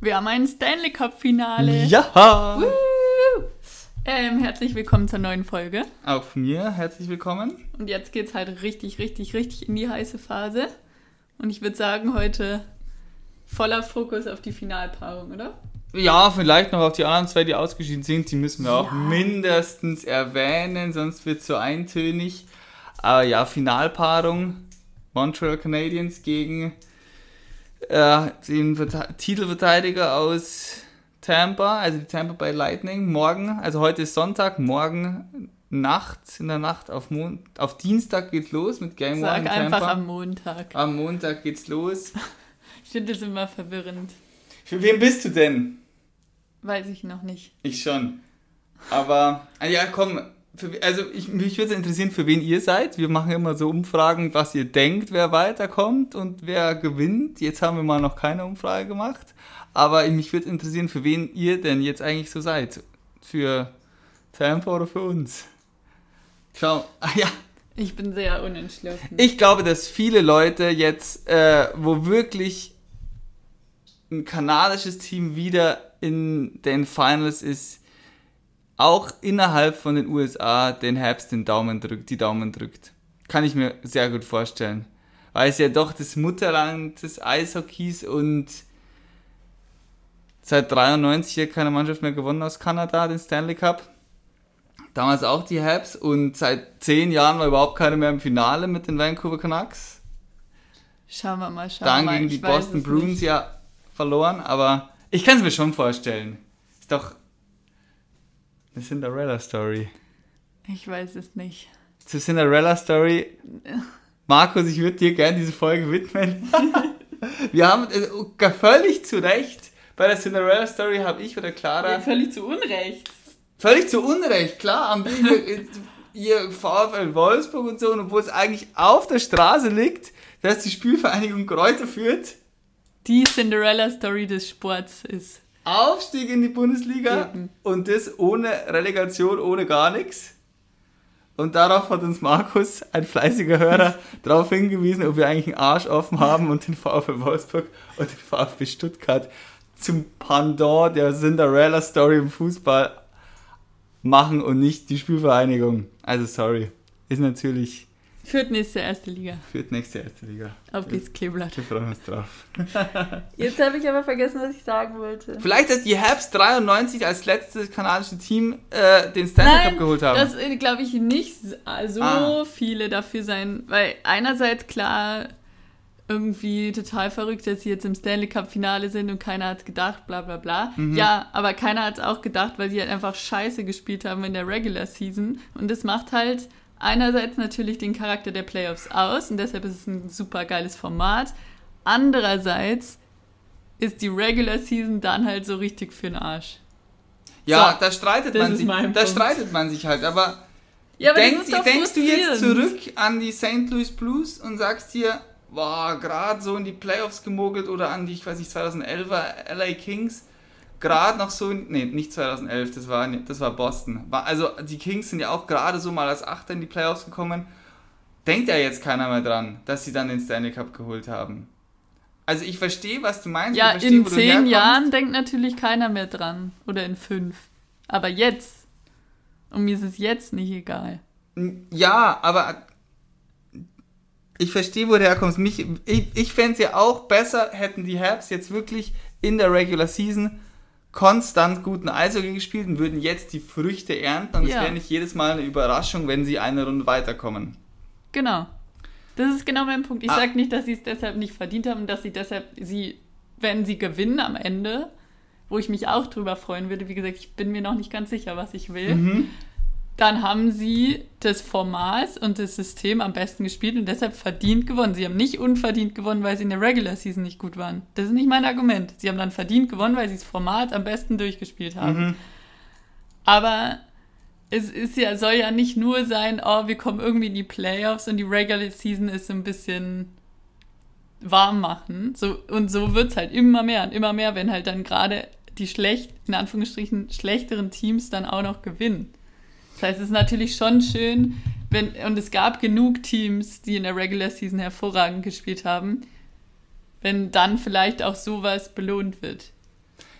Wir haben ein Stanley Cup Finale. Ja! Ähm, herzlich willkommen zur neuen Folge. Auch von mir herzlich willkommen. Und jetzt geht's halt richtig, richtig, richtig in die heiße Phase. Und ich würde sagen, heute voller Fokus auf die Finalpaarung, oder? Ja, vielleicht noch auf die anderen zwei, die ausgeschieden sind. Die müssen wir Ja. auch mindestens erwähnen, sonst wird es so eintönig. Aber ja, Finalpaarung. Montreal Canadiens gegen äh, den Verte- Titelverteidiger aus Tampa, also die Tampa Bay Lightning. Morgen, also heute ist Sonntag, morgen nachts, in der Nacht auf, Mon auf Dienstag geht's los mit Game One Sag in einfach Tampa. am Montag. am Montag geht's los. Ich finde das immer verwirrend. Für wen bist du denn? Weiß ich noch nicht. Ich schon. Aber, ja, komm, für, also ich, mich würde interessieren, für wen ihr seid. Wir machen immer so Umfragen, was ihr denkt, wer weiterkommt und wer gewinnt. Jetzt haben wir mal noch keine Umfrage gemacht. Aber mich würde interessieren, für wen ihr denn jetzt eigentlich so seid. Für Tampa oder für uns? Schau, ah ja, Ich bin sehr unentschlossen. ich glaube, dass viele Leute jetzt, äh, wo wirklich ein kanadisches Team wieder in den Finals ist, auch innerhalb von den USA den Herbst den Daumen drückt, die Daumen drückt. Kann ich mir sehr gut vorstellen. Weil es ja doch das Mutterland des Eishockeys und seit 93 hat keine Mannschaft mehr gewonnen aus Kanada, den Stanley Cup. Damals auch die Habs und seit zehn Jahren war überhaupt keiner mehr im Finale mit den Vancouver Canucks. Schauen wir mal, schauen wir Dann mal. gegen die Boston Bruins ja verloren, aber ich kann es mir schon vorstellen. Ist doch eine Cinderella Story. Ich weiß es nicht. Zur Cinderella Story. Markus, ich würde dir gerne diese Folge widmen. Wir haben äh, völlig zu Recht bei der Cinderella Story habe ich oder Clara Ja, völlig zu Unrecht. Völlig zu Unrecht, klar, wir hier, ihr VfL Wolfsburg und so, und obwohl es eigentlich auf der Straße liegt, dass die Spielvereinigung Kräuter führt, Die Cinderella-Story des Sports ist. Aufstieg in die Bundesliga Eben. und das ohne Relegation, ohne gar nichts. Und darauf hat uns Markus, ein fleißiger Hörer, darauf hingewiesen, ob wir eigentlich einen Arsch offen haben und den VfL Wolfsburg und den VfB Stuttgart zum Pendant der Cinderella-Story im Fußball machen und nicht die Spielvereinigung. Also sorry. Ist natürlich, Führt nächste erste Liga. führt nächste erste Liga. Auf geht's Kleeblatt. Wir freuen uns drauf. Jetzt habe ich aber vergessen, was ich sagen wollte. Vielleicht, dass die Habs 93 als letztes kanadische Team äh, den Stanley Cup geholt haben. das glaube ich nicht so Ah. viele dafür sein, weil einerseits klar irgendwie total verrückt, dass sie jetzt im Stanley Cup Finale sind und keiner hat's gedacht, bla bla bla. Mhm. Ja, aber keiner hat's auch gedacht, weil sie halt einfach scheiße gespielt haben in der Regular Season und das macht halt einerseits natürlich den Charakter der Playoffs aus und deshalb ist es ein super geiles Format. Andererseits ist die Regular Season dann halt so richtig für den Arsch. Ja, So, da streitet man sich. Da Punkt. streitet man sich halt. Aber, Ja, aber denk, das ist doch denkst du jetzt zurück an die St. Louis Blues und sagst dir, boah, gerade so in die Playoffs gemogelt oder an die, ich weiß nicht, 2011er LA Kings, gerade noch so, nee, nicht 2011, das war, das war Boston. Also die Kings sind ja auch gerade so mal als Achter in die Playoffs gekommen. Denkt ja jetzt keiner mehr dran, dass sie dann den Stanley Cup geholt haben. Also ich verstehe, was du meinst. Ja, verstehe, in zehn. Jahren denkt natürlich keiner mehr dran. Oder in fünf. Aber jetzt. Und mir ist es jetzt nicht egal. Ja, aber ich verstehe, wo du herkommst. Mich, ich ich fände es ja auch besser, hätten die Habs jetzt wirklich in der Regular Season konstant guten Eishockey gespielt und würden jetzt die Früchte ernten. Und es Ja. wäre nicht jedes Mal eine Überraschung, wenn sie eine Runde weiterkommen. Genau. Das ist genau mein Punkt. Ich Ah. sage nicht, dass sie es deshalb nicht verdient haben, dass sie deshalb, sie, wenn sie gewinnen am Ende, wo ich mich auch drüber freuen würde, wie gesagt, ich bin mir noch nicht ganz sicher, was ich will, Mhm. Dann haben sie das Format und das System am besten gespielt und deshalb verdient gewonnen. Sie haben nicht unverdient gewonnen, weil sie in der Regular Season nicht gut waren. Das ist nicht mein Argument. Sie haben dann verdient gewonnen, weil sie das Format am besten durchgespielt haben. Mhm. Aber es ist ja, soll ja nicht nur sein, oh, wir kommen irgendwie in die Playoffs und die Regular Season ist so ein bisschen warm machen. So, und so wird es halt immer mehr und immer mehr, wenn halt dann gerade die schlecht, in Anführungsstrichen, schlechteren Teams dann auch noch gewinnen. Das heißt, es ist natürlich schon schön, wenn, und es gab genug Teams, die in der Regular Season hervorragend gespielt haben, wenn dann vielleicht auch sowas belohnt wird.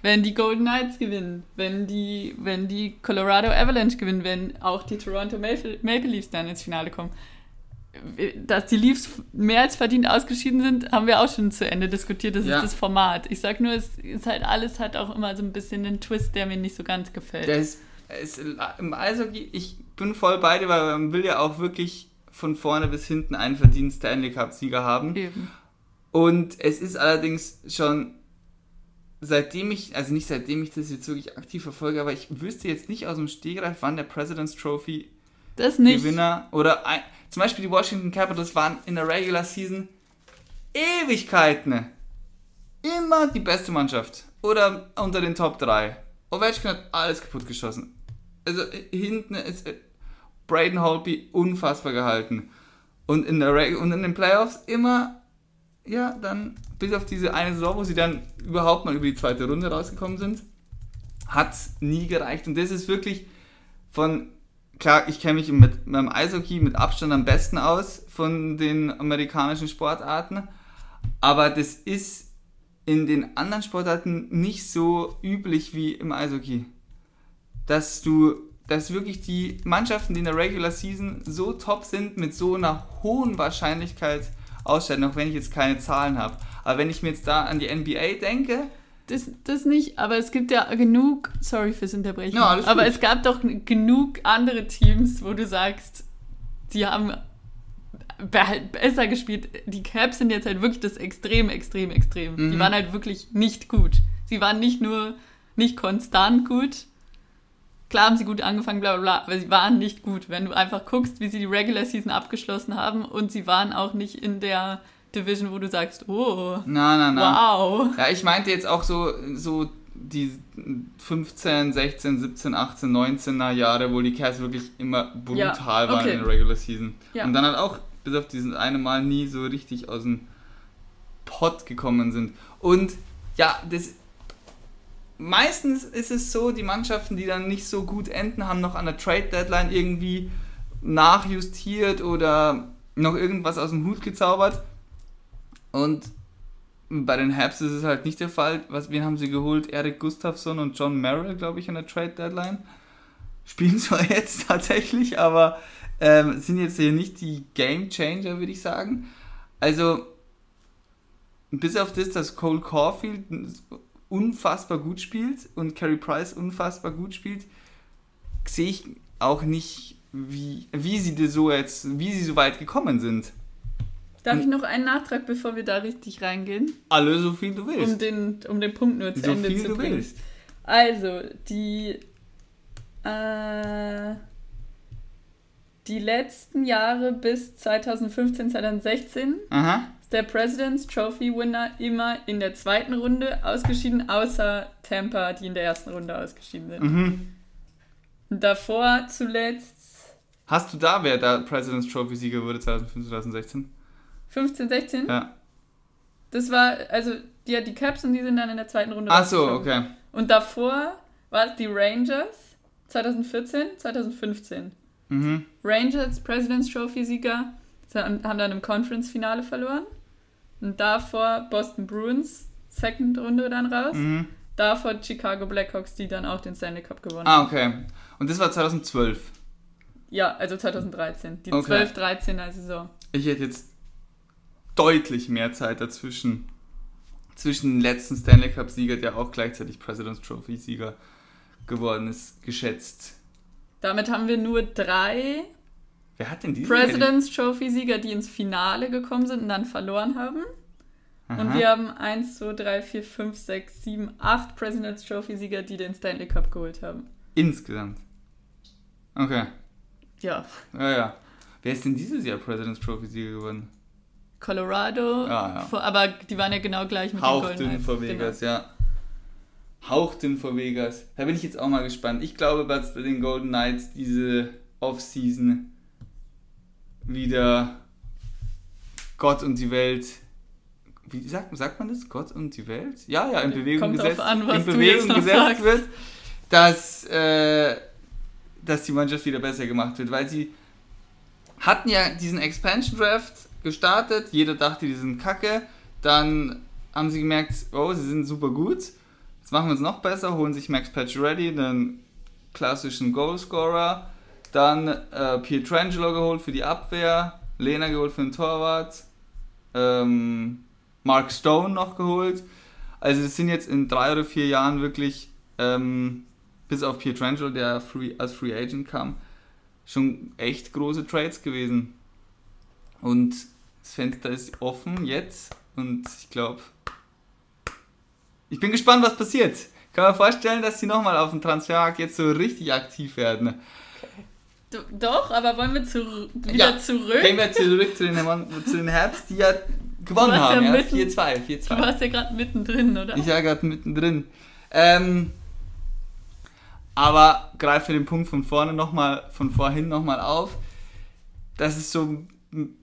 wenn die Golden Knights gewinnen, wenn die, wenn die Colorado Avalanche gewinnen, wenn auch die Toronto Maple, Maple Leafs dann ins Finale kommen. Dass die Leafs mehr als verdient ausgeschieden sind, haben wir auch schon zu Ende diskutiert. Das Ja. ist das Format. Ich sag nur, es ist halt alles hat auch immer so ein bisschen einen Twist, der mir nicht so ganz gefällt. Der ist, ist im Eishockey, ich bin voll bei dir, weil man will ja auch wirklich von vorne bis hinten einen verdienten Stanley Cup-Sieger haben. Eben. Und es ist allerdings schon seitdem ich, also nicht seitdem ich das jetzt wirklich aktiv verfolge, aber ich wüsste jetzt nicht aus dem Stegreif, wann der President's Trophy. Gewinner oder ein, zum Beispiel die Washington Capitals waren in der Regular Season Ewigkeiten immer die beste Mannschaft oder unter den Top 3. Ovechkin hat alles kaputt geschossen. Also äh, hinten ist äh, Braden Holtby unfassbar gehalten. Und in, der und in den Playoffs immer, ja, dann bis auf diese eine Saison, wo sie dann überhaupt mal über die zweite Runde rausgekommen sind, hat nie gereicht. Und das ist wirklich von, klar, ich kenne mich mit meinem Eishockey mit Abstand am besten aus von den amerikanischen Sportarten, aber das ist in den anderen Sportarten nicht so üblich wie im Eishockey. Dass du, dass wirklich die Mannschaften, die in der Regular Season so top sind, mit so einer hohen Wahrscheinlichkeit ausscheiden, auch wenn ich jetzt keine Zahlen habe. Aber wenn ich mir jetzt da an die NBA denke, Das, das nicht, aber es gibt ja genug, sorry fürs Unterbrechen, Ja, aber gut. es gab doch genug andere Teams, wo du sagst, die haben be- besser gespielt. Die Caps sind jetzt halt wirklich das Extrem, Extrem, Extrem. Die Mhm. waren halt wirklich nicht gut. Sie waren nicht nur nicht konstant gut. Klar haben sie gut angefangen, bla bla bla, aber sie waren nicht gut. Wenn du einfach guckst, wie sie die Regular Season abgeschlossen haben und sie waren auch nicht in der Division, wo du sagst, oh, na, na, na. wow. Ja, ich meinte jetzt auch so, so die 15, 16, 17, 18, 19er Jahre, wo die Cavs wirklich immer brutal Ja, waren okay. in der Regular Season. Ja. Und dann halt auch bis auf diesen eine Mal nie so richtig aus dem Pott gekommen sind. Und ja, das meistens ist es so, die Mannschaften, die dann nicht so gut enden, haben noch an der Trade Deadline irgendwie nachjustiert oder noch irgendwas aus dem Hut gezaubert. Und bei den Habs ist es halt nicht der Fall. Was, wen haben sie geholt? Eric Gustafsson und John Merrill, glaube ich, an der Trade Deadline. Spielen zwar jetzt tatsächlich, aber ähm, sind jetzt hier nicht die Game Changer, würde ich sagen. Also, bis auf das, dass Cole Caulfield unfassbar gut spielt und Carey Price unfassbar gut spielt, sehe ich auch nicht, wie, wie sie so jetzt, wie sie so weit gekommen sind. Darf ich noch einen Nachtrag, bevor wir da richtig reingehen? Alle so viel du willst. Um den, um den Punkt nur zu so Ende viel zu du bringen. willst. Also, die, äh, die letzten Jahre bis 2015, 2016 Aha. Der President's Trophy Winner immer in der zweiten Runde ausgeschieden, außer Tampa, die in der ersten Runde ausgeschieden sind. Mhm. Davor zuletzt Hast du da, wer da President's Trophy Sieger wurde 2015, 2016? 15, 16. Ja. Das war, also, die, die Caps und die sind dann in der zweiten Runde Ach so, okay. Und davor war es die Rangers 2014, 2015. Mhm. Rangers President's Trophy Sieger sie haben haben dann im Conference-Finale verloren. Und davor Boston Bruins, Second Runde dann raus. Mhm. Davor Chicago Blackhawks, die dann auch den Stanley Cup gewonnen Ah, haben. okay. Und das war 2012. Ja, also 2013. Die Okay. 12-13er Saison. Ich hätte jetzt deutlich mehr Zeit dazwischen. Zwischen dem letzten Stanley Cup Sieger, der auch gleichzeitig President's Trophy Sieger geworden ist, geschätzt. Damit haben wir nur drei Wer hat denn diese? President's Trophy Sieger, die ins Finale gekommen sind und dann verloren haben. Und Aha. wir haben 1, 2, 3, 4, 5, 6, 7, 8 President's Trophy Sieger, die den Stanley Cup geholt haben. Insgesamt. Okay. Ja, Ja, ja. Wer ist denn dieses Jahr President's Trophy Sieger geworden? Colorado, Ja, ja. vor- aber die waren ja genau gleich mit den Golden Hauchdünn vor Vegas, ja. Hauchdünn vor Vegas. Da bin ich jetzt auch mal gespannt. Ich glaube, dass bei den Golden Knights diese Offseason wieder Gott und die Welt. Wie sagt, sagt man das? Gott und die Welt? Ja, ja, in Bewegung Kommt gesetzt, an, in Bewegung gesetzt sagst. wird, dass, äh, dass die Mannschaft wieder besser gemacht wird, weil sie hatten ja diesen Expansion Draft gestartet, jeder dachte, die sind kacke, dann haben sie gemerkt, oh, sie sind super gut. Jetzt machen wir es noch besser, holen sich Max Pacioretty, den klassischen Goalscorer, dann äh, Pietrangelo geholt für die Abwehr, Lena geholt für den Torwart, ähm, Mark Stone noch geholt. Also das sind jetzt in drei oder vier Jahren wirklich, ähm, bis auf Pietrangelo, der free, als Free Agent kam, schon echt große Trades gewesen. Und das Fenster ist offen jetzt und ich glaube, ich bin gespannt, was passiert. Kann man vorstellen, dass sie nochmal auf dem Transfermarkt jetzt so richtig aktiv werden. Do- Doch, aber wollen wir zu, wieder Ja, zurück? Gehen wir zurück zu den, zu den Herbst, die ja gewonnen ja haben. Ja, mitten- 4-2, Du 4-2. warst ja gerade mittendrin, oder? Ich war gerade mittendrin. Ähm, aber greife den Punkt von vorne noch mal, von vorhin nochmal auf. Das ist so ein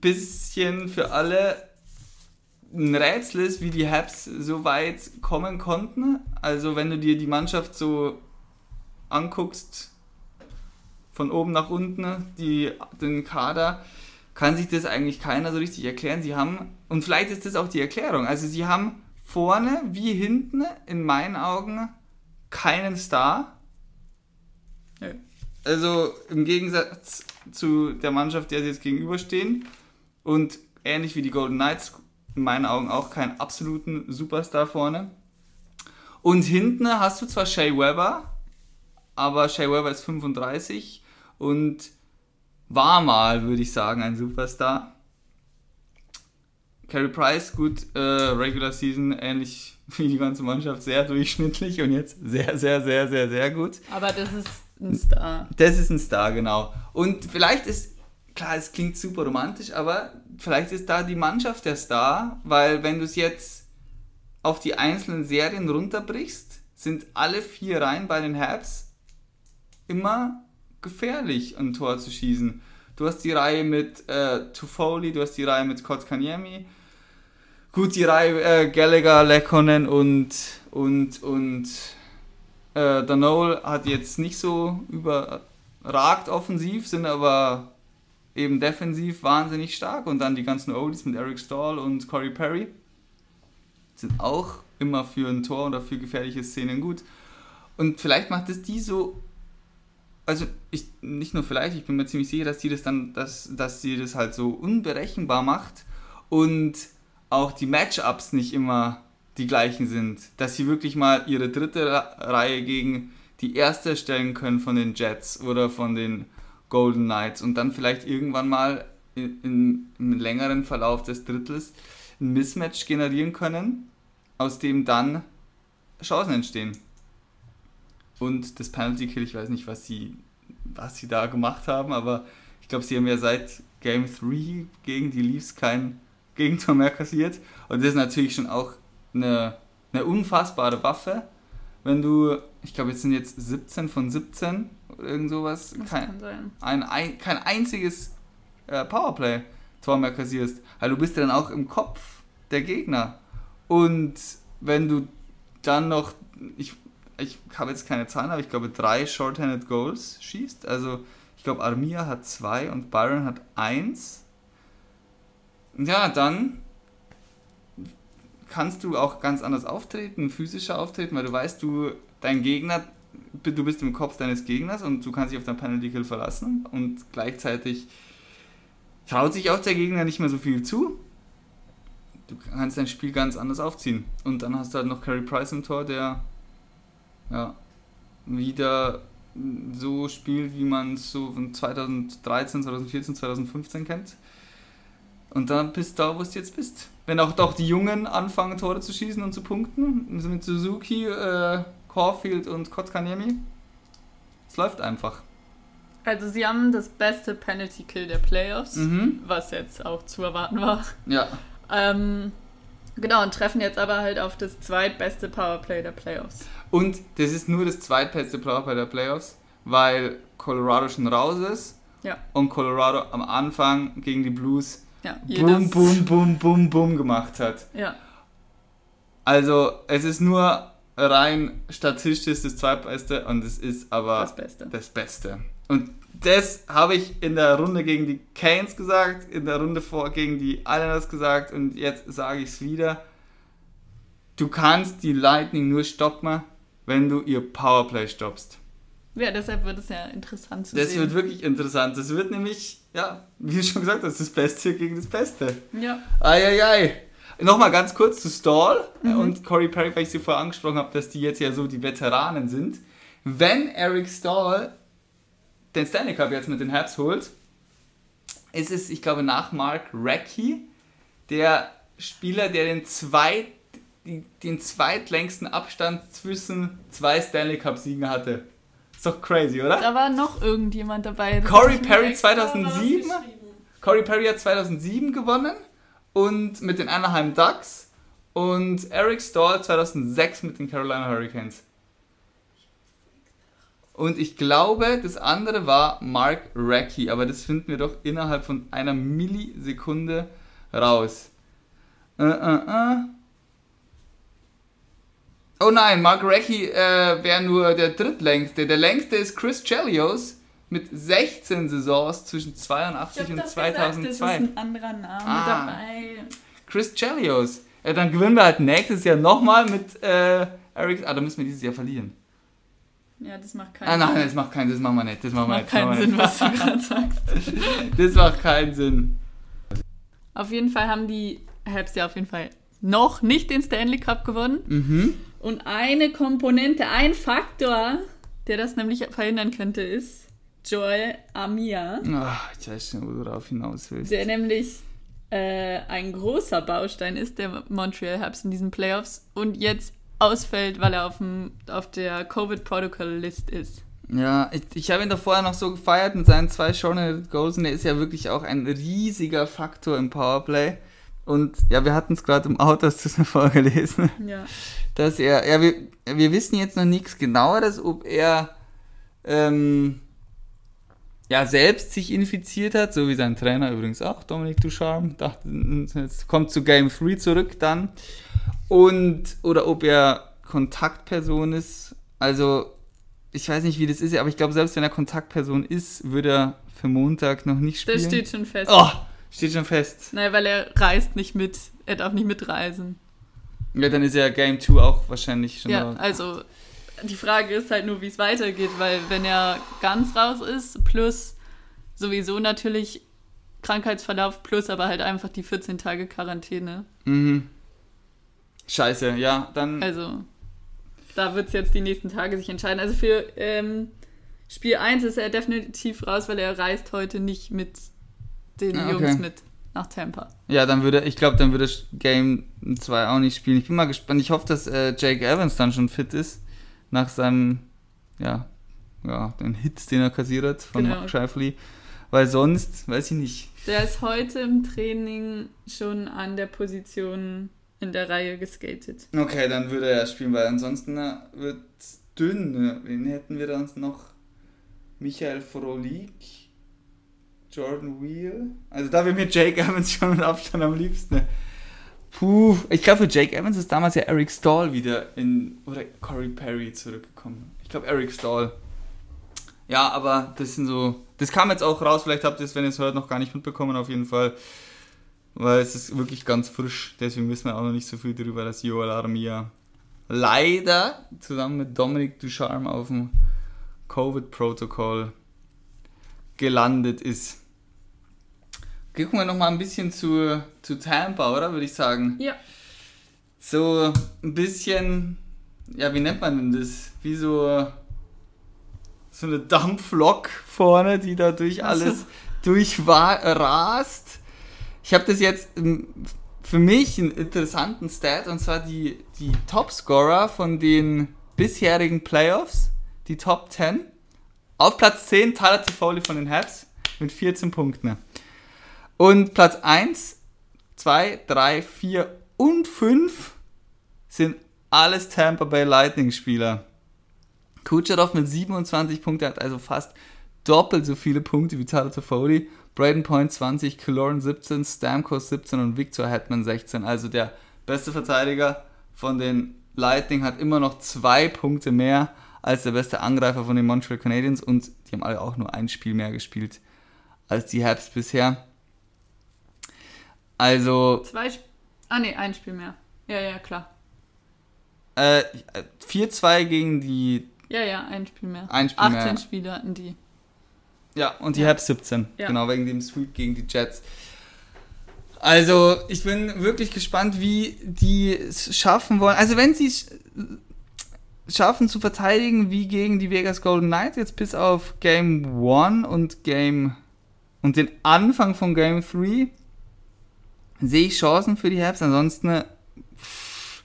bisschen für alle ein Rätsel ist, wie die Habs so weit kommen konnten. Also wenn du dir die Mannschaft so anguckst, von oben nach unten, die, den Kader, kann sich das eigentlich keiner so richtig erklären. Sie haben, und vielleicht ist das auch die Erklärung, also sie haben vorne wie hinten in meinen Augen keinen Star. Nö. Also im Gegensatz zu der Mannschaft, der sie jetzt gegenüberstehen und ähnlich wie die Golden Knights in meinen Augen auch keinen absoluten Superstar vorne. Und hinten hast du zwar Shea Weber, aber Shea Weber ist 35 und war mal, würde ich sagen, ein Superstar. Carey Price, gut, äh, Regular Season, ähnlich wie die ganze Mannschaft, sehr durchschnittlich und jetzt sehr, sehr, sehr, sehr, sehr gut. Aber das ist ein Star. Das ist ein Star, genau. Und vielleicht ist, klar, es klingt super romantisch, aber vielleicht ist da die Mannschaft der Star, weil wenn du es jetzt auf die einzelnen Serien runterbrichst, sind alle vier Reihen bei den Habs immer gefährlich, ein Tor zu schießen. Du hast die Reihe mit äh, Toffoli, du hast die Reihe mit Kotkaniemi, gut, die Reihe äh, Gallagher, Lekkonen und, und, und äh, Danol hat jetzt nicht so überragt offensiv, sind aber eben defensiv wahnsinnig stark. Und dann die ganzen Oldies mit Eric Stahl und Corey Perry sind auch immer für ein Tor oder für gefährliche Szenen gut. Und vielleicht macht es die so, also ich, nicht nur vielleicht, ich bin mir ziemlich sicher, dass die das dann, dass, dass sie das halt so unberechenbar macht und auch die Matchups nicht immer die gleichen sind. Dass sie wirklich mal ihre dritte Reihe gegen die erste stellen können von den Jets oder von den Golden Knights und dann vielleicht irgendwann mal in, in, im längeren Verlauf des Drittels ein Mismatch generieren können, aus dem dann Chancen entstehen. Und das Penalty Kill, ich weiß nicht, was sie, was sie da gemacht haben, aber ich glaube, sie haben ja seit Game 3 gegen die Leafs kein Gegentor mehr kassiert. Und das ist natürlich schon auch eine, eine unfassbare Waffe. Wenn du, ich glaube, jetzt sind jetzt 17 von 17 oder irgend sowas, Das kein, ein, ein, kein einziges äh, Powerplay-Tor mehr kassierst. Also du bist ja dann auch im Kopf der Gegner. Und wenn du dann noch, ich, ich habe jetzt keine Zahlen, aber ich glaube drei Shorthanded Goals schießt. Also ich glaube Armia hat zwei und Byron hat eins. Ja, dann kannst du auch ganz anders auftreten, physischer auftreten, weil du weißt, du, dein Gegner, du bist im Kopf deines Gegners und du kannst dich auf dein Penalty Kill verlassen und gleichzeitig traut sich auch der Gegner nicht mehr so viel zu. Du kannst dein Spiel ganz anders aufziehen. Und dann hast du halt noch Carey Price im Tor, der ja, wieder so spielt, wie man es so von 2013, 2014, 2015 kennt. Und dann bist du da, wo du jetzt bist. Wenn auch doch die Jungen anfangen, Tore zu schießen und zu punkten, mit Suzuki, äh, Caulfield und Kotkaniemi, es läuft einfach. Also sie haben das beste Penalty Kill der Playoffs, Mhm. was jetzt auch zu erwarten war. Ja, Ähm, genau, und treffen jetzt aber halt auf das zweitbeste Powerplay der Playoffs. Und das ist nur das zweitbeste Powerplay der Playoffs, weil Colorado schon raus ist Ja, und Colorado am Anfang gegen die Blues ja. boom, boom, boom, boom, boom gemacht hat. Ja, Also es ist nur rein statistisch das zweitbeste und es ist aber das Beste. das Beste. Und das habe ich in der Runde gegen die Canes gesagt, in der Runde vor gegen die Islanders gesagt und jetzt sage ich es wieder. Du kannst die Lightning nur stoppen, wenn du ihr Powerplay stoppst. Ja, deshalb wird es ja interessant zu Das sehen. wird wirklich interessant. Das wird nämlich, ja, wie du schon gesagt hast, das Beste gegen das Beste. ja. Eieiei. Nochmal ganz kurz zu Stall Mhm. und Corey Perry, weil ich sie vorher angesprochen habe, dass die jetzt ja so die Veteranen sind. Wenn Eric Stall den Stanley Cup jetzt mit den Habs holt, ist es, ich glaube, nach Mark Recchi der Spieler, der den, zweit, die- den zweitlängsten Abstand zwischen zwei Stanley Cup-Siegen hatte. Ist doch crazy, oder? Da war noch irgendjemand dabei. das Corey Perry extra 2007? rausgeschrieben. Corey Perry hat 2007 gewonnen und mit den Anaheim Ducks und Eric Stahl 2006 mit den Carolina Hurricanes. Und ich glaube, das andere war Mark Recchi, aber das finden wir doch innerhalb von einer Millisekunde raus. Äh, äh, äh. Oh nein, Mark Recchi äh, wäre nur der drittlängste. Der längste ist Chris Chelios mit 16 Saisons zwischen 82 Ich hab und doch gesagt, das 2002. ist ein anderer Name Ah. dabei. Chris Chelios. Ja, dann gewinnen wir halt nächstes Jahr nochmal mit äh, Eric. Ah, da müssen wir dieses Jahr verlieren. Ja, das macht keinen Ah nein, das macht keinen, das machen wir nicht. Das wir macht nicht. keinen das Sinn, was du gerade sagst. Das macht keinen Sinn. Auf jeden Fall haben die Habs ja auf jeden Fall noch nicht den Stanley Cup gewonnen. Mhm. Und eine Komponente, ein Faktor, der das nämlich verhindern könnte, ist Joel Amia, Ach, ich weiß schon, wo du darauf hinaus willst. der nämlich äh, ein großer Baustein ist der Montreal Habs in diesen Playoffs und jetzt ausfällt, weil er auf, dem, auf der Covid-Protocol-List ist. Ja, ich, ich habe ihn da vorher noch so gefeiert mit seinen zwei Shorthanded Goals und er ist ja wirklich auch ein riesiger Faktor im Powerplay. Und ja, wir hatten es gerade im Auto, hast du es mir vorgelesen, Ja. Dass er, ja, wir, wir wissen jetzt noch nichts genaueres, ob er ähm, ja selbst sich infiziert hat, so wie sein Trainer übrigens auch, Dominik Ducharme, dachte, jetzt kommt zu Game 3 zurück dann. Und, oder ob er Kontaktperson ist. Also, ich weiß nicht, wie das ist, aber ich glaube, selbst wenn er Kontaktperson ist, würde er für Montag noch nicht spielen. Das steht schon fest. Oh, steht schon fest. Nein, weil er reist nicht mit. Er darf nicht mitreisen. Ja, dann ist ja Game 2 auch wahrscheinlich schon Ja, raus. also die Frage ist halt nur, wie es weitergeht, weil wenn er ganz raus ist, plus sowieso natürlich Krankheitsverlauf, plus aber halt einfach die 14 Tage Quarantäne. Mhm. Scheiße, ja, dann. Also da wird es jetzt die nächsten Tage sich entscheiden. Also für ähm, Spiel 1 ist er definitiv raus, weil er reist heute nicht mit den Ah, okay. Jungs mit nach Tampa. Ja, dann würde, ich glaube, dann würde Game 2 auch nicht spielen. Ich bin mal gespannt. Ich hoffe, dass äh, Jake Evans dann schon fit ist. Nach seinem, ja, ja, den Hits, den er kassiert hat von Genau. Mark Scheifele. Weil sonst, weiß ich nicht. Der ist heute im Training schon an der Position in der Reihe geskatet. Okay, dann würde er spielen, weil ansonsten wird es dünn. Wen hätten wir da uns noch? Michael Frolik, Jordan Wheel. Also da wäre mir Jake Evans schon mit Abstand am liebsten. Puh, ich glaube für Jake Evans ist damals ja Eric Stahl wieder in, oder Corey Perry zurückgekommen. Ich glaube Eric Stahl. Ja, aber das sind so, das kam jetzt auch raus, vielleicht habt ihr es, wenn ihr es hört, noch gar nicht mitbekommen auf jeden Fall. Weil es ist wirklich ganz frisch, deswegen wissen wir auch noch nicht so viel darüber, dass Joel Armia leider zusammen mit Dominic Ducharme auf dem Covid-Protokoll gelandet ist. Gucken wir noch mal ein bisschen zu, zu Tampa, oder? Würde ich sagen. Ja. So ein bisschen, ja, wie nennt man denn das? Wie so, so eine Dampflok vorne, die da durch alles durchrast. Ich habe das jetzt ähm, für mich einen interessanten Stat und zwar die, die Topscorer von den bisherigen Playoffs, die Top 10. Auf Platz 10 Tyler Toffoli von den Habs mit 14 Punkten. Und Platz 1, 2, 3, 4 und 5 sind alles Tampa Bay Lightning Spieler. Kucherov mit 27 Punkten hat also fast doppelt so viele Punkte wie Tyler Toffoli. Braden Point 20, Killorn 17, Stamkos 17 und Victor Hetman 16. Also der beste Verteidiger von den Lightning hat immer noch zwei Punkte mehr als der beste Angreifer von den Montreal Canadiens und die haben alle auch nur ein Spiel mehr gespielt als die Habs bisher. Also Zwei Sp Ah, nee, ein Spiel mehr. Ja, ja, klar. Äh, 4-2 gegen die. Ja, ja, ein Spiel mehr. Ein Spiel 18 mehr. Spiele hatten die. Ja, und die Ja. Habs 17. Ja. Genau, wegen dem Sweep gegen die Jets. Also, ich bin wirklich gespannt, wie die es schaffen wollen. Also, wenn sie es schaffen zu verteidigen wie gegen die Vegas Golden Knights, jetzt bis auf Game 1 und Game und den Anfang von Game 3, sehe ich Chancen für die Habs. Ansonsten, pff,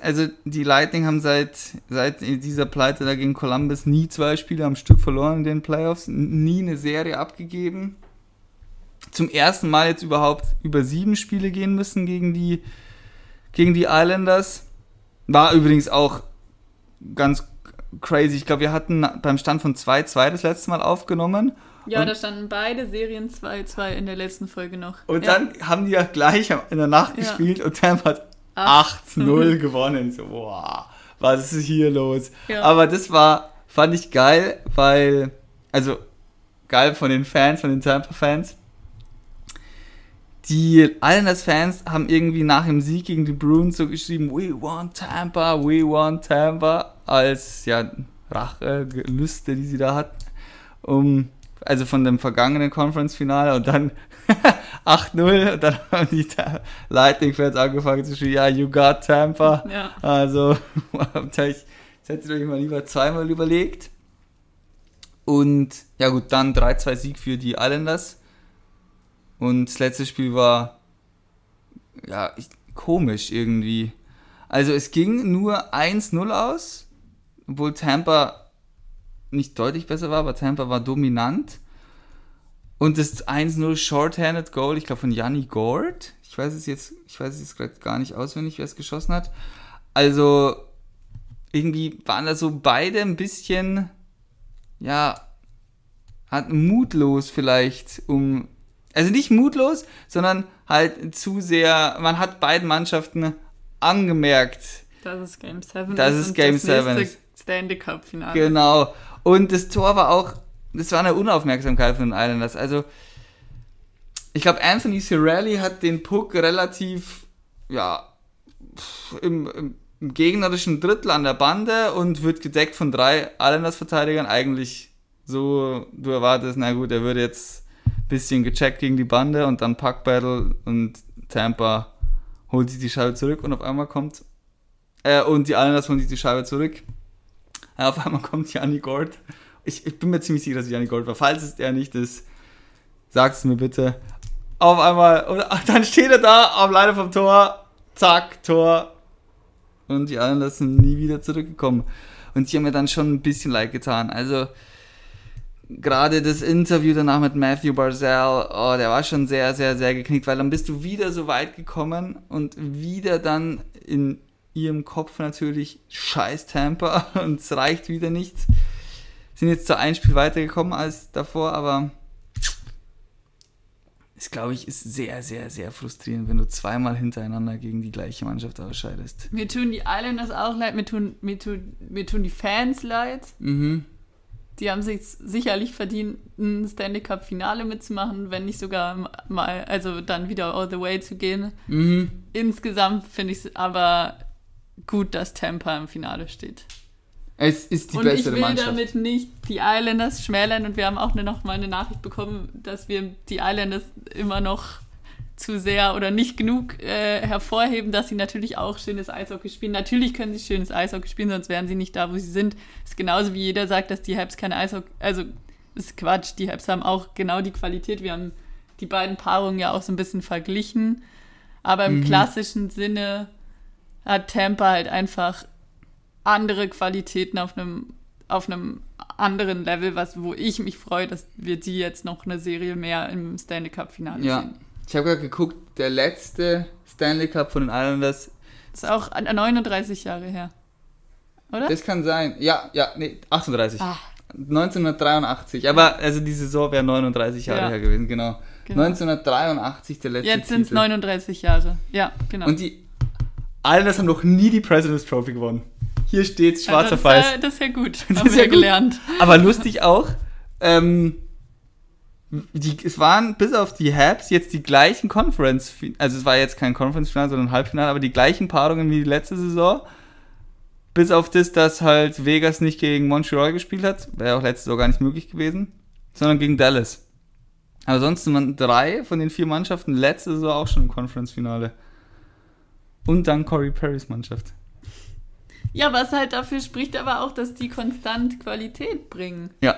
also die Lightning haben seit, seit dieser Pleite da gegen Columbus nie zwei Spiele am Stück verloren in den Playoffs, nie eine Serie abgegeben. Zum ersten Mal jetzt überhaupt über sieben Spiele gehen müssen gegen die, gegen die Islanders. War übrigens auch ganz crazy. Ich glaube, wir hatten beim Stand von 2-2 das letzte Mal aufgenommen. Ja, Und- da standen beide Serien 2-2 in der letzten Folge noch. Und ja. dann haben die ja gleich in der Nacht Ja. gespielt und Tampa hat 8-0 gewonnen. So, boah, was ist hier los? Ja. Aber das war, fand ich geil, weil, also geil von den Fans, von den Tampa-Fans. Die Islanders-Fans haben irgendwie nach dem Sieg gegen die Bruins so geschrieben, we want Tampa, we want Tampa, als ja Rache-Gelüste, die sie da hatten. Um, also von dem vergangenen Conference-Finale und dann 8-0 und dann haben die Lightning-Fans angefangen zu schreien, ja, you got Tampa. Ja. Also, das hättet ihr euch mal lieber zweimal überlegt. Und ja gut, dann 3-2 Sieg für die Islanders. Und das letzte Spiel war ja ich, komisch irgendwie. Also es ging nur 1-0 aus, obwohl Tampa nicht deutlich besser war, aber Tampa war dominant. Und das 1-0 Shorthanded Goal, ich glaube von Yanni Gord. Ich weiß es jetzt, ich weiß es jetzt gerade gar nicht auswendig, wer es geschossen hat. Also irgendwie waren da so beide ein bisschen, ja, hat mutlos vielleicht um, also nicht mutlos, sondern halt zu sehr, man hat beiden Mannschaften angemerkt, Das ist Game 7. Das ist und Game das 7 nächste ist. Stanley Cup Finale. Genau. Und das Tor war auch, das war eine Unaufmerksamkeit von den Islanders. Also, ich glaube, Anthony Cirelli hat den Puck relativ, ja, im, im, gegnerischen Drittel an der Bande und wird gedeckt von drei Islanders-Verteidigern. Eigentlich so, du erwartest, na gut, er würde jetzt ein bisschen gecheckt gegen die Bande und dann Puck Battle und Tampa holt sich die Scheibe zurück und auf einmal kommt, äh, und die Islanders holen sich die Scheibe zurück. Auf einmal kommt Janni Gord. Ich, ich bin mir ziemlich sicher, dass es Janni Gord war. Falls es der nicht ist, sagt es mir bitte. Auf einmal, und dann steht er da am Leiter vom Tor, zack, Tor. Und die anderen sind nie wieder zurückgekommen. Und die haben mir dann schon ein bisschen leid getan. Also, gerade das Interview danach mit Matthew Barzell, oh, der war schon sehr, sehr, sehr geknickt, weil dann bist du wieder so weit gekommen und wieder dann in ihrem Kopf natürlich scheiß Tampa und es reicht wieder nicht. Sind jetzt zu ein Spiel weitergekommen als davor, aber es glaube ich ist sehr, sehr, sehr frustrierend, wenn du zweimal hintereinander gegen die gleiche Mannschaft ausscheidest. Mir tun die Islanders auch leid, mir tun, mir tun, mir tun die Fans leid. Mhm. Die haben sich sicherlich verdient, ein Stanley Cup Finale mitzumachen, wenn nicht sogar mal, also dann wieder all the way zu gehen. Mhm. Insgesamt finde ich es aber gut, dass Tampa im Finale steht. Es ist die und ich bessere will Mannschaft. damit nicht die Islanders schmälern und wir haben auch noch mal eine Nachricht bekommen, dass wir die Islanders immer noch zu sehr oder nicht genug äh, hervorheben, dass sie natürlich auch schönes Eishockey spielen. Natürlich können sie schönes Eishockey spielen, sonst wären sie nicht da, wo sie sind. ist genauso wie jeder sagt, dass die Habs keine Eishockey, also ist Quatsch, die Habs haben auch genau die Qualität. Wir haben die beiden Paarungen ja auch so ein bisschen verglichen, aber im Mhm. klassischen Sinne hat Tampa halt einfach andere Qualitäten auf einem auf einem anderen Level, was wo ich mich freue, dass wir die jetzt noch eine Serie mehr im Stanley Cup Finale Ja. sehen. Ich habe gerade geguckt, der letzte Stanley Cup von den Islanders, Das ist auch 39 Jahre her. Oder? das kann sein. Ja, ja, nee, 38. Ah, 1983. Aber also die Saison wäre 39 Jahre Ja. her gewesen, genau. genau. 1983 der letzte Jetzt sind es Titel. 39 Jahre. Ja, genau. Und die Islanders haben noch nie die President's Trophy gewonnen. Hier steht schwarz auf das, weiß. das ist ja gut. Das Haben ist wir ja ja gut. gelernt. Aber lustig auch, ähm, die, es waren bis auf die Habs jetzt die gleichen Conference, also es war jetzt kein Conference-Finale, sondern ein Halbfinale, aber die gleichen Paarungen wie die letzte Saison. Bis auf das, dass halt Vegas nicht gegen Montreal gespielt hat, wäre auch letztes Jahr gar nicht möglich gewesen, sondern gegen Dallas. Aber sonst waren drei von den vier Mannschaften letzte Saison auch schon im Conference-Finale. Und dann Corey Perrys Mannschaft. Ja, was halt dafür spricht aber auch, dass die konstant Qualität bringen. Ja.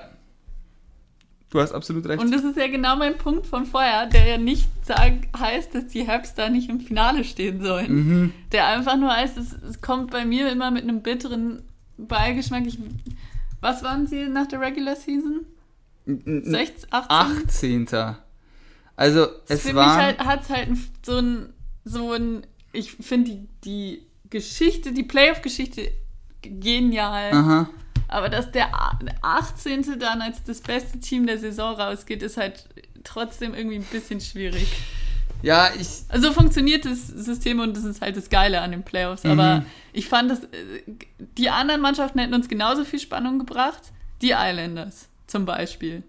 Du hast absolut recht. Und das ist ja genau mein Punkt von vorher, der ja nicht sagen, heißt, dass die Habs da nicht im Finale stehen sollen. mhm. Der einfach nur heißt, es, es kommt bei mir immer mit einem bitteren Beigeschmack. Ich, was waren sie nach der Regular Season? 16, 18? 18. Also, es Für mich war. halt, hat es halt so ein, so ein, ich finde die, die Geschichte, die Playoff-Geschichte genial. Aha. Aber dass der A- 18. dann als das beste Team der Saison rausgeht, ist halt trotzdem irgendwie ein bisschen schwierig. Ja, ich. Also so funktioniert das System und das ist halt das Geile an den Playoffs. Mhm. Aber ich fand, dass äh, die anderen Mannschaften hätten uns genauso viel Spannung gebracht. Die Islanders zum Beispiel.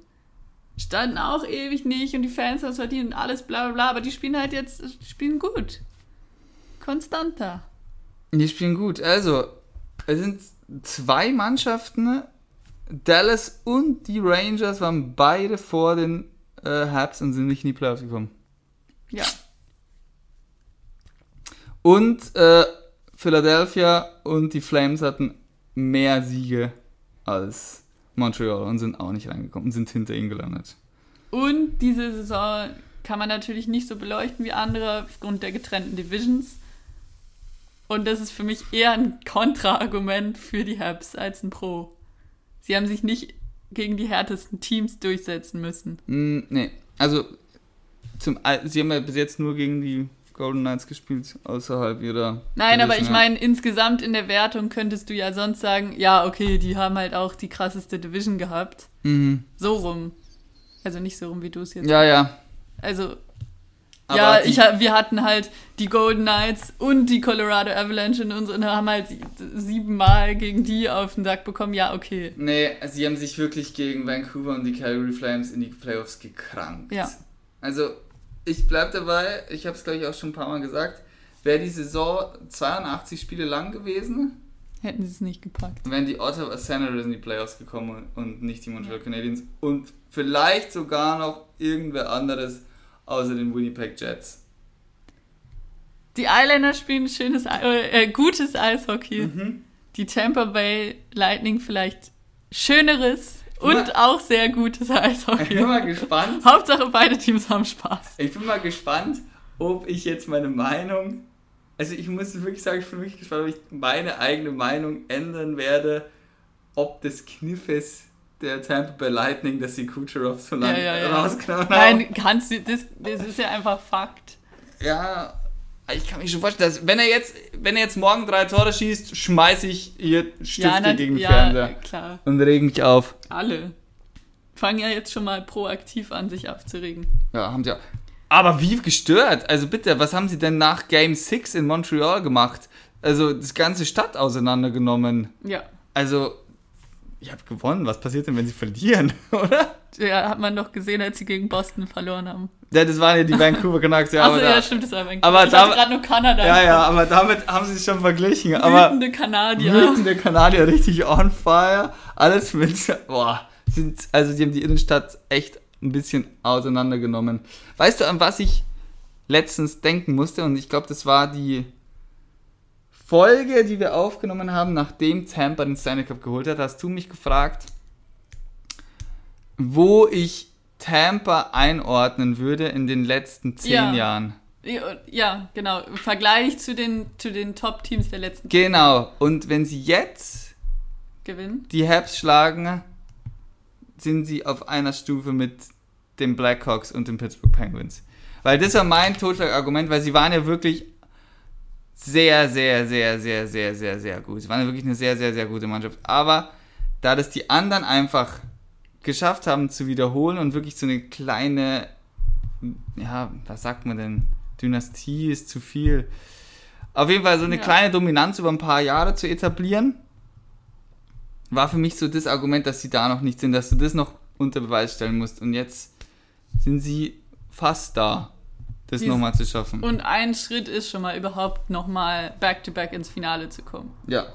Standen auch ewig nicht und die Fans haben es verdient und alles bla bla bla. Aber die spielen halt jetzt, spielen gut. Konstanter. Die spielen gut. Also, es sind zwei Mannschaften. Dallas und die Rangers waren beide vor den äh, Habs und sind nicht in die Playoffs gekommen. Ja. Und äh, Philadelphia und die Flames hatten mehr Siege als Montreal und sind auch nicht reingekommen und sind hinter ihnen gelandet. Und diese Saison kann man natürlich nicht so beleuchten wie andere aufgrund der getrennten Divisions. Und das ist für mich eher ein Kontraargument für die Habs als ein Pro. Sie haben sich nicht gegen die härtesten Teams durchsetzen müssen. Mm, nee, also zum, äh, sie haben ja bis jetzt nur gegen die Golden Knights gespielt, außerhalb ihrer. Nein, aber Division, ich ja. meine, insgesamt in der Wertung könntest du ja sonst sagen, ja, okay, die haben halt auch die krasseste Division gehabt. Mhm. So rum. Also nicht so rum, wie du es jetzt Ja, ja. Also, Aber ja, ich, wir hatten halt die Golden Knights und die Colorado Avalanche in uns und haben halt siebenmal gegen die auf den Sack bekommen. Ja, okay. Nee, sie haben sich wirklich gegen Vancouver und die Calgary Flames in die Playoffs gekrankt. Ja. Also, ich bleib dabei, ich habe es glaube ich auch schon ein paar Mal gesagt, wäre die Saison 82 Spiele lang gewesen, Hätten sie es nicht gepackt. wären die Ottawa Senators in die Playoffs gekommen und nicht die Montreal Canadiens und vielleicht sogar noch irgendwer anderes außer den Winnipeg Jets. Die Islanders spielen schönes, äh, äh, gutes Eishockey. Mhm. Die Tampa Bay Lightning vielleicht schöneres und auch sehr gutes Ich bin Eishockey. mal gespannt. Hauptsache beide Teams haben Spaß. Ich bin mal gespannt, ob ich jetzt meine Meinung, also ich muss wirklich sagen, ich bin wirklich gespannt, ob ich meine eigene Meinung ändern werde, ob des Kniffes der Tampa Bay Lightning, dass sie Kucherov so lange Ja, ja, ja. haben. Nein, kannst du, das, das ist ja einfach Fakt. Ja, ich kann mich schon vorstellen, dass wenn er jetzt, wenn er jetzt morgen drei Tore schießt, schmeiße ich hier Stifte na, gegen den ja, Fernseher klar. und reg mich auf. Alle. Fangen ja jetzt schon mal proaktiv an, sich aufzuregen. Ja, haben sie auch. Aber wie gestört? Also bitte, was haben sie denn nach Game 6 in Montreal gemacht? Also das ganze Stadt auseinandergenommen. Ja. Also, ich habe gewonnen. Was passiert denn, wenn sie verlieren, oder? Ja, hat man doch gesehen, als sie gegen Boston verloren haben. Ja, das waren ja die Vancouver Canucks. Ja, Achso, aber ja, da, stimmt, das war mein aber Ich da- gerade nur Kanada. ja, ja, aber damit haben sie sich schon verglichen. Aber Wütende Kanadier. wütende Kanadier richtig on fire. Alles mit, boah, sind, also die haben die Innenstadt echt ein bisschen auseinandergenommen. Weißt du, an was ich letztens denken musste? Und ich glaube, das war die Folge, die wir aufgenommen haben, nachdem Tampa den Stanley Cup geholt hat. Hast du mich gefragt, wo ich Tampa einordnen würde in den letzten zehn Ja. Jahren. Ja, genau. Im Vergleich zu den, zu den Top-Teams der letzten Genau. Und wenn sie jetzt gewinnen. die Habs schlagen, sind sie auf einer Stufe mit den Blackhawks und den Pittsburgh Penguins. Weil das war mein Totschlagargument, weil sie waren ja wirklich sehr, sehr, sehr, sehr, sehr, sehr, sehr gut. Sie waren ja wirklich eine sehr, sehr, sehr gute Mannschaft. Aber da das die anderen einfach geschafft haben zu wiederholen und wirklich so eine kleine, ja, was sagt man denn? Dynastie ist zu viel. Auf jeden Fall so eine Ja. kleine Dominanz über ein paar Jahre zu etablieren, war für mich so das Argument, dass sie da noch nicht sind, dass du das noch unter Beweis stellen musst. Und jetzt sind sie fast da, das nochmal zu schaffen. Und ein Schritt ist schon mal überhaupt nochmal back-to-back ins Finale zu kommen. ja.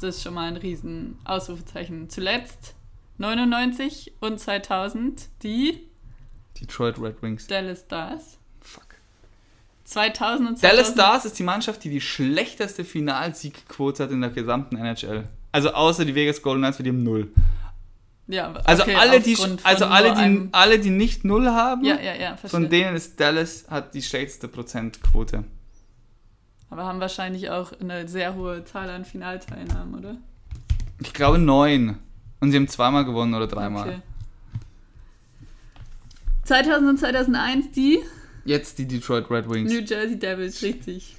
Das ist schon mal ein riesen Ausrufezeichen. Zuletzt 99 und 2000 die Detroit Red Wings. Dallas Stars. Fuck. 2000 und 2000. Dallas Stars ist die Mannschaft, die die schlechteste Finalsiegquote hat in der gesamten NHL. Also außer die Vegas Golden Knights, die haben null. Ja, Also okay, alle, die, also alle, die, alle, die nicht null haben, Ja, ja, ja, von denen ist Dallas hat die schlechteste Prozentquote. Aber haben wahrscheinlich auch eine sehr hohe Zahl an Finalteilnahmen, oder? Ich glaube neun. Und sie haben zweimal gewonnen oder dreimal. Okay. 2000 und 2001 die Jetzt die Detroit Red Wings. New Jersey Devils, richtig.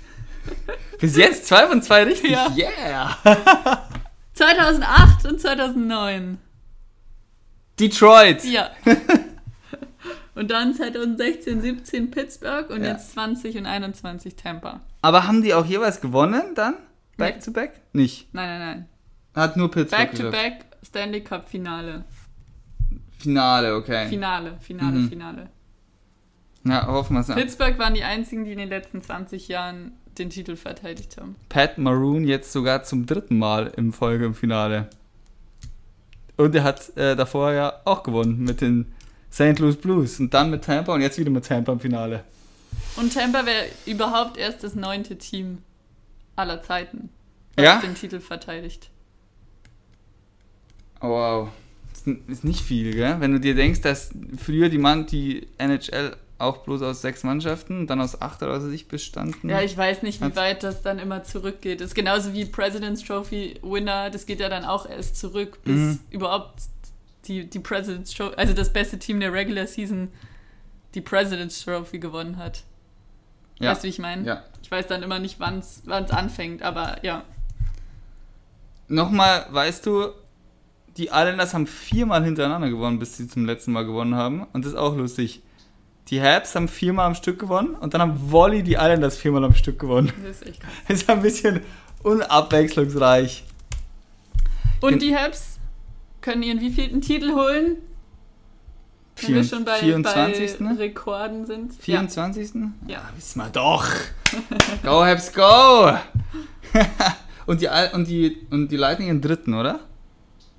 Bis jetzt zwei von zwei richtig. Ja. Yeah. 2008 und 2009. Detroit. Ja. und dann 2016, 17 Pittsburgh und Ja. jetzt 20 und 21 Tampa. Aber haben die auch jeweils gewonnen dann? Back Nee. to back? Nicht. Nein, nein, nein. Hat nur Pittsburgh Back to back Stanley Cup Finale. Finale, okay. Finale, Finale, Mhm. Finale. Ja, hoffen wir es. Pittsburgh waren die einzigen, die in den letzten 20 Jahren den Titel verteidigt haben. Pat Maroon jetzt sogar zum dritten Mal im Folge im Finale. Und er hat äh, davor ja auch gewonnen mit den St. Louis Blues und dann mit Tampa und jetzt wieder mit Tampa im Finale. Und Tampa wäre überhaupt erst das neunte Team aller Zeiten, was Ja? den Titel verteidigt. Oh, wow. Ist, ist nicht viel, gell? Wenn du dir denkst, dass früher die Mann, die NHL auch bloß aus sechs Mannschaften dann aus acht oder was weiß ich bestanden. Ja, ich weiß nicht, wie weit das dann immer zurückgeht. Das ist genauso wie President's Trophy Winner, das geht ja dann auch erst zurück, bis Mhm. überhaupt die, die President's Trophy, also das beste Team der Regular Season, die President's Trophy gewonnen hat. ja. Weißt du, wie ich meine? ja. Ich weiß dann immer nicht, wann es anfängt, aber ja. Nochmal, weißt du, die Islanders haben viermal hintereinander gewonnen, bis sie zum letzten Mal gewonnen haben. Und das ist auch lustig. Die Habs haben viermal am Stück gewonnen und dann haben Volley die Islanders viermal am Stück gewonnen. Das ist echt krass. Das ist ein bisschen unabwechslungsreich. Und die Habs können ihren wievielten Titel holen? Wenn wir schon bei, 24. bei Rekorden sind. 24. Ja. wissen wir doch. go Habs, go! und, die, und, die, und die Lightning im dritten, oder?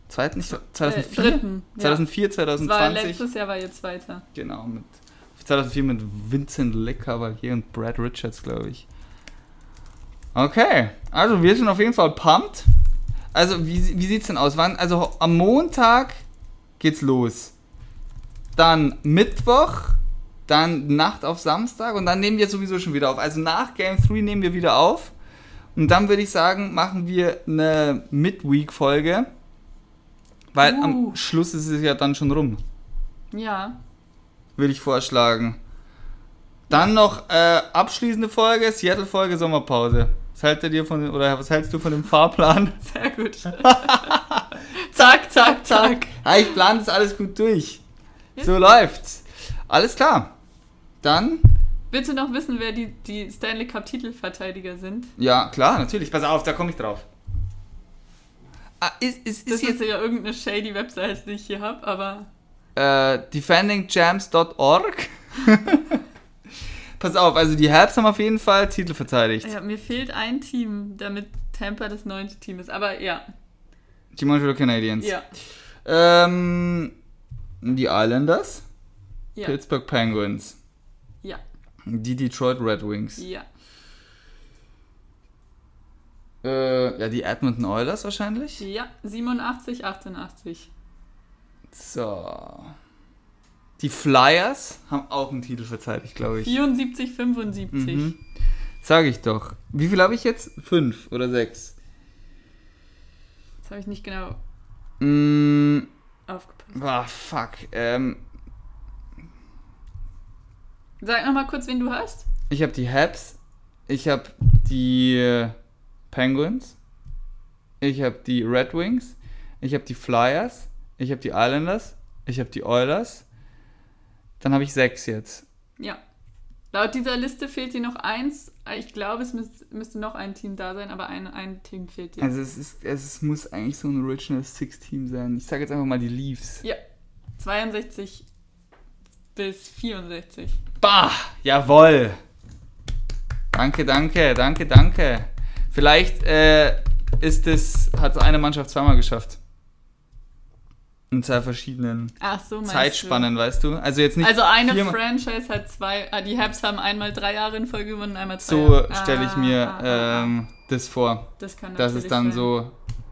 Zweiten? nicht? Äh, 2004? dritten. Ja. 2004, Das war 2020? letztes Jahr war jetzt weiter. Genau, mit 2004 mit Vincent Lecavalier und Brad Richards, glaube ich. Okay, also wir sind auf jeden Fall pumped. Also, wie, wie sieht's denn aus? Wann, also am Montag geht's los. Dann Mittwoch, dann Nacht auf Samstag und dann nehmen wir sowieso schon wieder auf. Also nach Game 3 nehmen wir wieder auf. Und dann würde ich sagen, machen wir eine Midweek-Folge. Weil Uh. am Schluss ist es ja dann schon rum Ja. Würde ich vorschlagen. Dann noch äh, abschließende Folge, Seattle-Folge, Sommerpause. Was hält ihr dir von oder was hältst du von dem Fahrplan? Sehr gut. zack, zack, zack. Ja, ich plane das alles gut durch. Ja. So läuft's. Alles klar. Dann, Willst du noch wissen, wer die, die Stanley Cup Titelverteidiger sind? ja, klar, natürlich. Pass auf, da komme ich drauf. Ah, ist, ist, Das ist jetzt ist ja irgendeine shady Website, die ich hier habe, aber äh, defendingjams.org. Pass auf, also die Habs haben auf jeden Fall Titel verteidigt. ja, mir fehlt ein Team, damit Tampa das neunte Team ist. Aber ja, Die Montreal Canadiens. ja, Ähm, die Islanders. ja, Pittsburgh Penguins. ja, Die Detroit Red Wings. ja. Äh, ja, die Edmonton Oilers wahrscheinlich. Ja, 87, 88. So. Die Flyers haben auch einen Titel verteidigt, glaube ich. 74, 75. Mhm. Sag ich doch. Wie viel habe ich jetzt? Fünf oder sechs? Das habe ich nicht genau Mm, aufgepasst. ah, fuck. Ähm, Sag nochmal kurz, wen du hast. ich habe die Habs. Ich habe die äh, Penguins. Ich habe die Red Wings. Ich habe die Flyers. Ich habe die Islanders. Ich habe die Oilers. Dann habe ich sechs jetzt. Ja. Laut dieser Liste fehlt dir noch eins. Ich glaube, es müsst, müsste noch ein Team da sein, aber ein, ein Team fehlt dir. Also es, ist, es muss eigentlich so ein Original Six Team sein. Ich sage jetzt einfach mal die Leafs. Ja. 62 bis 64. Bah, jawoll. Danke, danke, danke, danke. Vielleicht äh, ist es, hat eine Mannschaft zweimal geschafft. In zwei verschiedenen so, Zeitspannen, weißt du? Also jetzt du? nicht Also eine Franchise hat zwei, ah, die Habs haben einmal drei Jahre in Folge gewonnen, einmal zwei So Jahre. stelle ich mir Ah, ah, ah. ähm, das vor, das kann dass es dann sein. so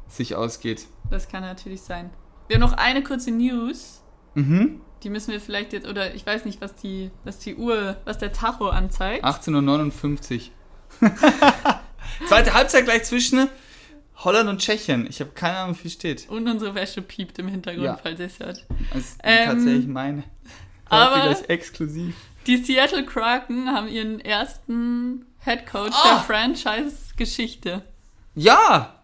sich ausgeht. Das kann natürlich sein. Wir haben noch eine kurze News. Mhm. Die müssen wir vielleicht jetzt, oder ich weiß nicht, was die, was die Uhr, was der Tacho anzeigt. 18.59 Uhr. Zweite Halbzeit gleich zwischen Holland und Tschechien. Ich habe keine Ahnung, wie viel steht. Und unsere Wäsche piept im Hintergrund, Ja. falls ihr es hört. Das ist Ähm, tatsächlich meine. aber- Das exklusiv. Die Seattle Kraken haben ihren ersten Head Coach Ah! der Franchise-Geschichte. Ja,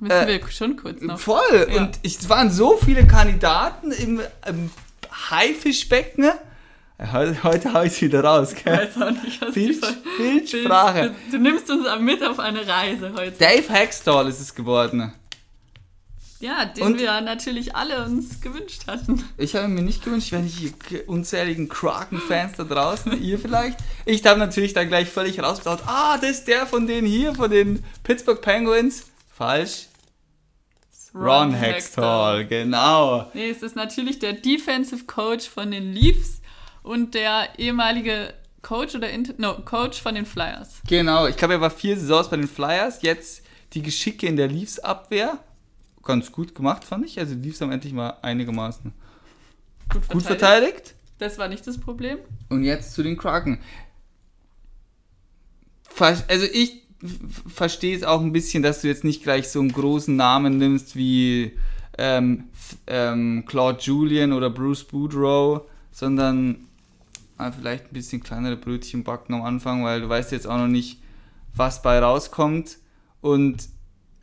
Müssen Äh, wir schon kurz noch. voll. Ja. Und ich, es waren so viele Kandidaten im, im Haifischbecken. Heute, heute hau ich es wieder raus, Ich gell? weiß auch nicht, was Bild, Bildsprache. Du, du nimmst uns mit auf eine Reise heute. Dave Hextall ist es geworden. Ja, den Und- wir natürlich alle uns gewünscht hatten. Ich habe mir nicht gewünscht, wenn ich die unzähligen Kraken-Fans da draußen, ihr vielleicht. Ich habe natürlich dann gleich völlig rausgedacht, ah, das ist der von denen hier, von den Pittsburgh Penguins. Falsch. Ron Hextall, genau. Nee, es ist natürlich der Defensive Coach von den Leafs und der ehemalige Coach oder Inter no, Coach von den Flyers. Genau, ich glaube, er war vier Saisons bei den Flyers, jetzt die Geschicke in der Leafs-Abwehr. Ganz gut gemacht, fand ich. Also die Leafs haben endlich mal einigermaßen Gut gut verteidigt. Das war nicht das Problem. Und jetzt zu den Kraken. Also ich verstehe es auch ein bisschen, dass du jetzt nicht gleich so einen großen Namen nimmst wie ähm, ähm, Claude Julian oder Bruce Boudreau, sondern vielleicht ein bisschen kleinere Brötchen backen am Anfang, weil du weißt jetzt auch noch nicht, was bei rauskommt. Und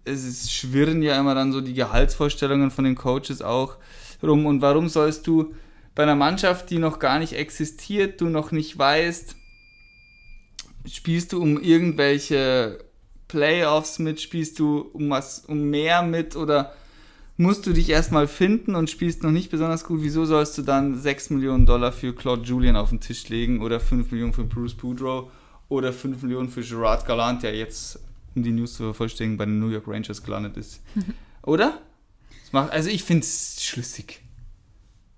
es ist, schwirren ja immer dann so die Gehaltsvorstellungen von den Coaches auch rum. Und warum sollst du bei einer Mannschaft, die noch gar nicht existiert, du noch nicht weißt, spielst du um irgendwelche Playoffs mit, spielst du um was, um mehr mit oder musst du dich erstmal finden und spielst noch nicht besonders gut, wieso sollst du dann 6 Millionen Dollar für Claude Julian auf den Tisch legen oder 5 Millionen für Bruce Boudreau oder 5 Millionen für Gerard Gallant, der jetzt, um die News zu vervollständigen, bei den New York Rangers gelandet ist. oder? Macht, also ich finde es schlüssig.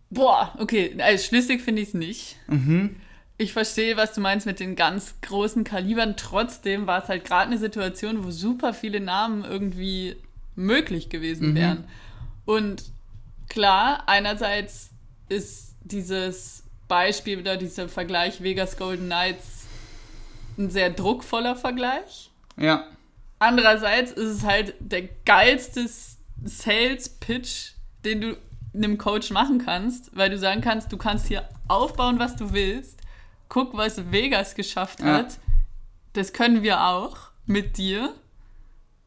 Boah, okay, also schlüssig finde ich es nicht. Mhm. Ich verstehe, was du meinst mit den ganz großen Kalibern. Trotzdem war es halt gerade eine Situation, wo super viele Namen irgendwie möglich gewesen Mhm. wären. Und klar, einerseits ist dieses Beispiel oder dieser Vergleich Vegas Golden Knights ein sehr druckvoller Vergleich. Ja. Andererseits ist es halt der geilste Sales-Pitch, den du einem Coach machen kannst, weil du sagen kannst, du kannst hier aufbauen, was du willst. Guck, was Vegas geschafft Ja. hat. Das können wir auch mit dir.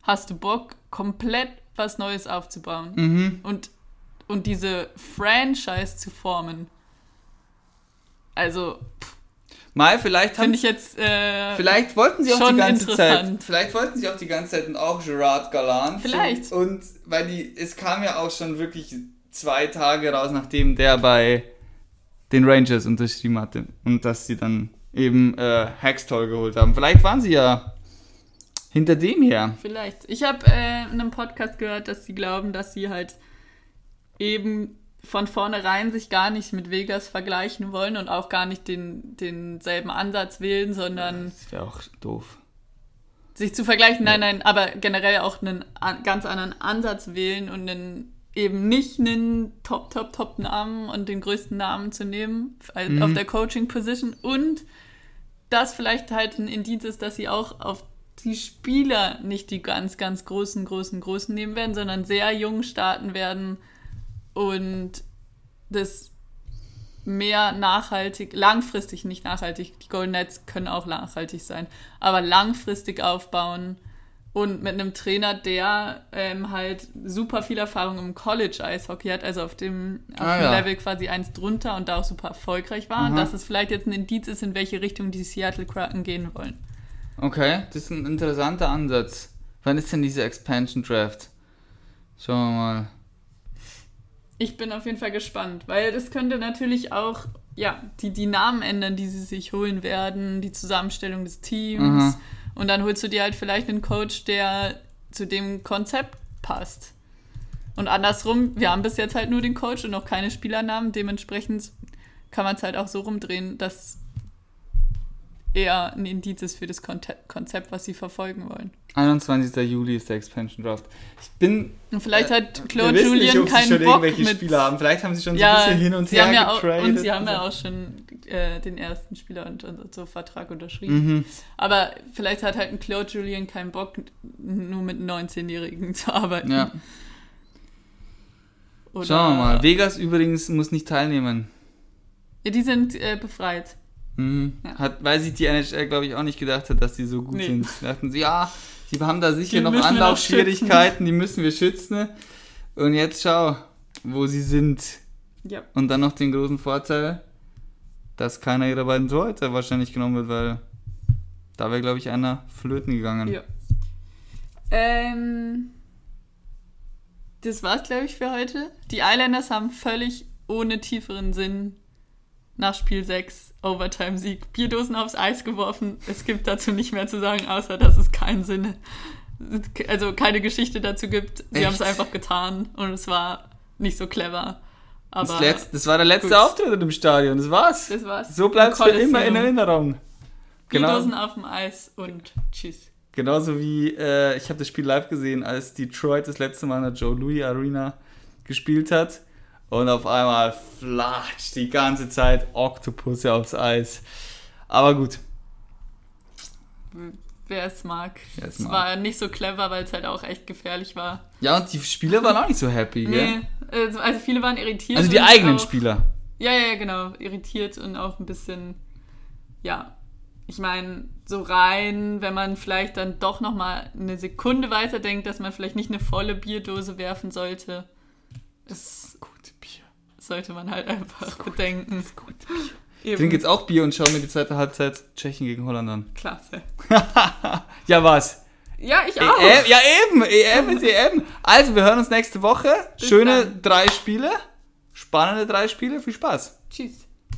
Hast du Bock, komplett was Neues aufzubauen Mhm. und, und diese Franchise zu formen? Also, Mal, vielleicht haben finde ich jetzt. Äh, Vielleicht wollten sie auch die ganze. Zeit. Vielleicht wollten sie auch die ganze Zeit und auch Gerard Gallant. Vielleicht. Und weil die, es kam ja auch schon wirklich zwei Tage raus, nachdem der bei den Rangers unterschrieben hatte. Und dass sie dann eben äh, Hextall geholt haben. Vielleicht waren sie ja hinter dem her. Vielleicht. Ich habe äh, in einem Podcast gehört, dass sie glauben, dass sie halt eben von vornherein sich gar nicht mit Vegas vergleichen wollen und auch gar nicht den, denselben Ansatz wählen, sondern Das wäre auch doof. sich zu vergleichen, nein, nein, aber generell auch einen an, ganz anderen Ansatz wählen und einen, eben nicht einen Top, Top, Top Namen und den größten Namen zu nehmen Mhm. auf der Coaching Position und das vielleicht halt ein Indiz ist, dass sie auch auf die Spieler nicht die ganz, ganz großen, großen, großen nehmen werden, sondern sehr jung starten werden und das mehr nachhaltig, langfristig nicht nachhaltig, die Golden Knights können auch nachhaltig sein, aber langfristig aufbauen und mit einem Trainer, der ähm, halt super viel Erfahrung im College-Eishockey hat, also auf dem, auf Ah, dem ja. Level quasi eins drunter und da auch super erfolgreich war, Aha. dass es vielleicht jetzt ein Indiz ist, in welche Richtung die Seattle Kraken gehen wollen. Okay, das ist ein interessanter Ansatz. Wann ist denn dieser Expansion Draft? Schauen wir mal. Ich bin auf jeden Fall gespannt, weil das könnte natürlich auch ja, die, die Namen ändern, die sie sich holen werden, die Zusammenstellung des Teams. Mhm. Und dann holst du dir halt vielleicht einen Coach, der zu dem Konzept passt. Und andersrum, wir haben bis jetzt halt nur den Coach und noch keine Spielernamen. Dementsprechend kann man es halt auch so rumdrehen, dass eher ein Indiz ist für das Konzept, was sie verfolgen wollen. 21. Juli ist der Expansion Draft. Ich bin. Und vielleicht hat wir Claude wissen Julien nicht, keinen schon Bock irgendwelche mit. Spieler haben. Vielleicht haben sie schon so ja, ein bisschen hin und sie her haben ja auch, und sie haben ja so. auch schon äh, den ersten Spieler und, und so Vertrag unterschrieben. Mhm. Aber vielleicht hat halt ein Claude Julien keinen Bock, nur mit 19-Jährigen zu arbeiten. Ja. Oder, Schauen wir mal. Vegas übrigens muss nicht teilnehmen. Ja, die sind äh, befreit. Mhm. Ja. Hat, weil sich die NHL, glaube ich, auch nicht gedacht hat, dass die so gut Nee. sind. Da dachten sie, ja, die haben da sicher Die noch Anlaufschwierigkeiten, die müssen wir schützen. Und jetzt schau, wo sie sind. Ja. Und dann noch den großen Vorteil, dass keiner ihrer beiden Torhüter wahrscheinlich genommen wird, weil da wäre, glaube ich, einer flöten gegangen. Ja. Ähm, das war's, glaube ich, für heute. Die Islanders haben völlig ohne tieferen Sinn nach Spiel 6 Overtime-Sieg Bierdosen aufs Eis geworfen. Es gibt dazu nicht mehr zu sagen, außer dass es keinen Sinn, also keine Geschichte dazu gibt. Sie haben es einfach getan und es war nicht so clever. Aber Das, letzte, das war der letzte gut. Auftritt in dem Stadion, das war's. das war's. So bleibt es für immer in. Erinnerung. Genau. Bierdosen auf dem Eis und tschüss. Genauso wie, äh, ich habe das Spiel live gesehen, als Detroit das letzte Mal in der Joe Louis Arena gespielt hat. Und auf einmal flatscht die ganze Zeit Octopusse aufs Eis. Aber gut. Wer es mag. Wer es mag. war nicht so clever, weil es halt auch echt gefährlich war. Ja, und die Spieler waren auch nicht so happy, gell? Nee, also, also viele waren irritiert. Also die eigenen auch, Spieler. Ja, ja, ja, genau. Irritiert und auch ein bisschen, ja. Ich meine, so rein, wenn man vielleicht dann doch nochmal eine Sekunde weiterdenkt, dass man vielleicht nicht eine volle Bierdose werfen sollte. Bier. Sollte man halt einfach bedenken. Gute Bier. Ich Eben. trinke jetzt auch Bier und schaue mir die zweite Halbzeit Tschechien gegen Holland an. Klasse. ja, was? Ja, ich auch. EM, ja, eben. EM ist EM. Also, wir hören uns nächste Woche. Bis Schöne dann. drei Spiele. Spannende drei Spiele. Viel Spaß. Tschüss.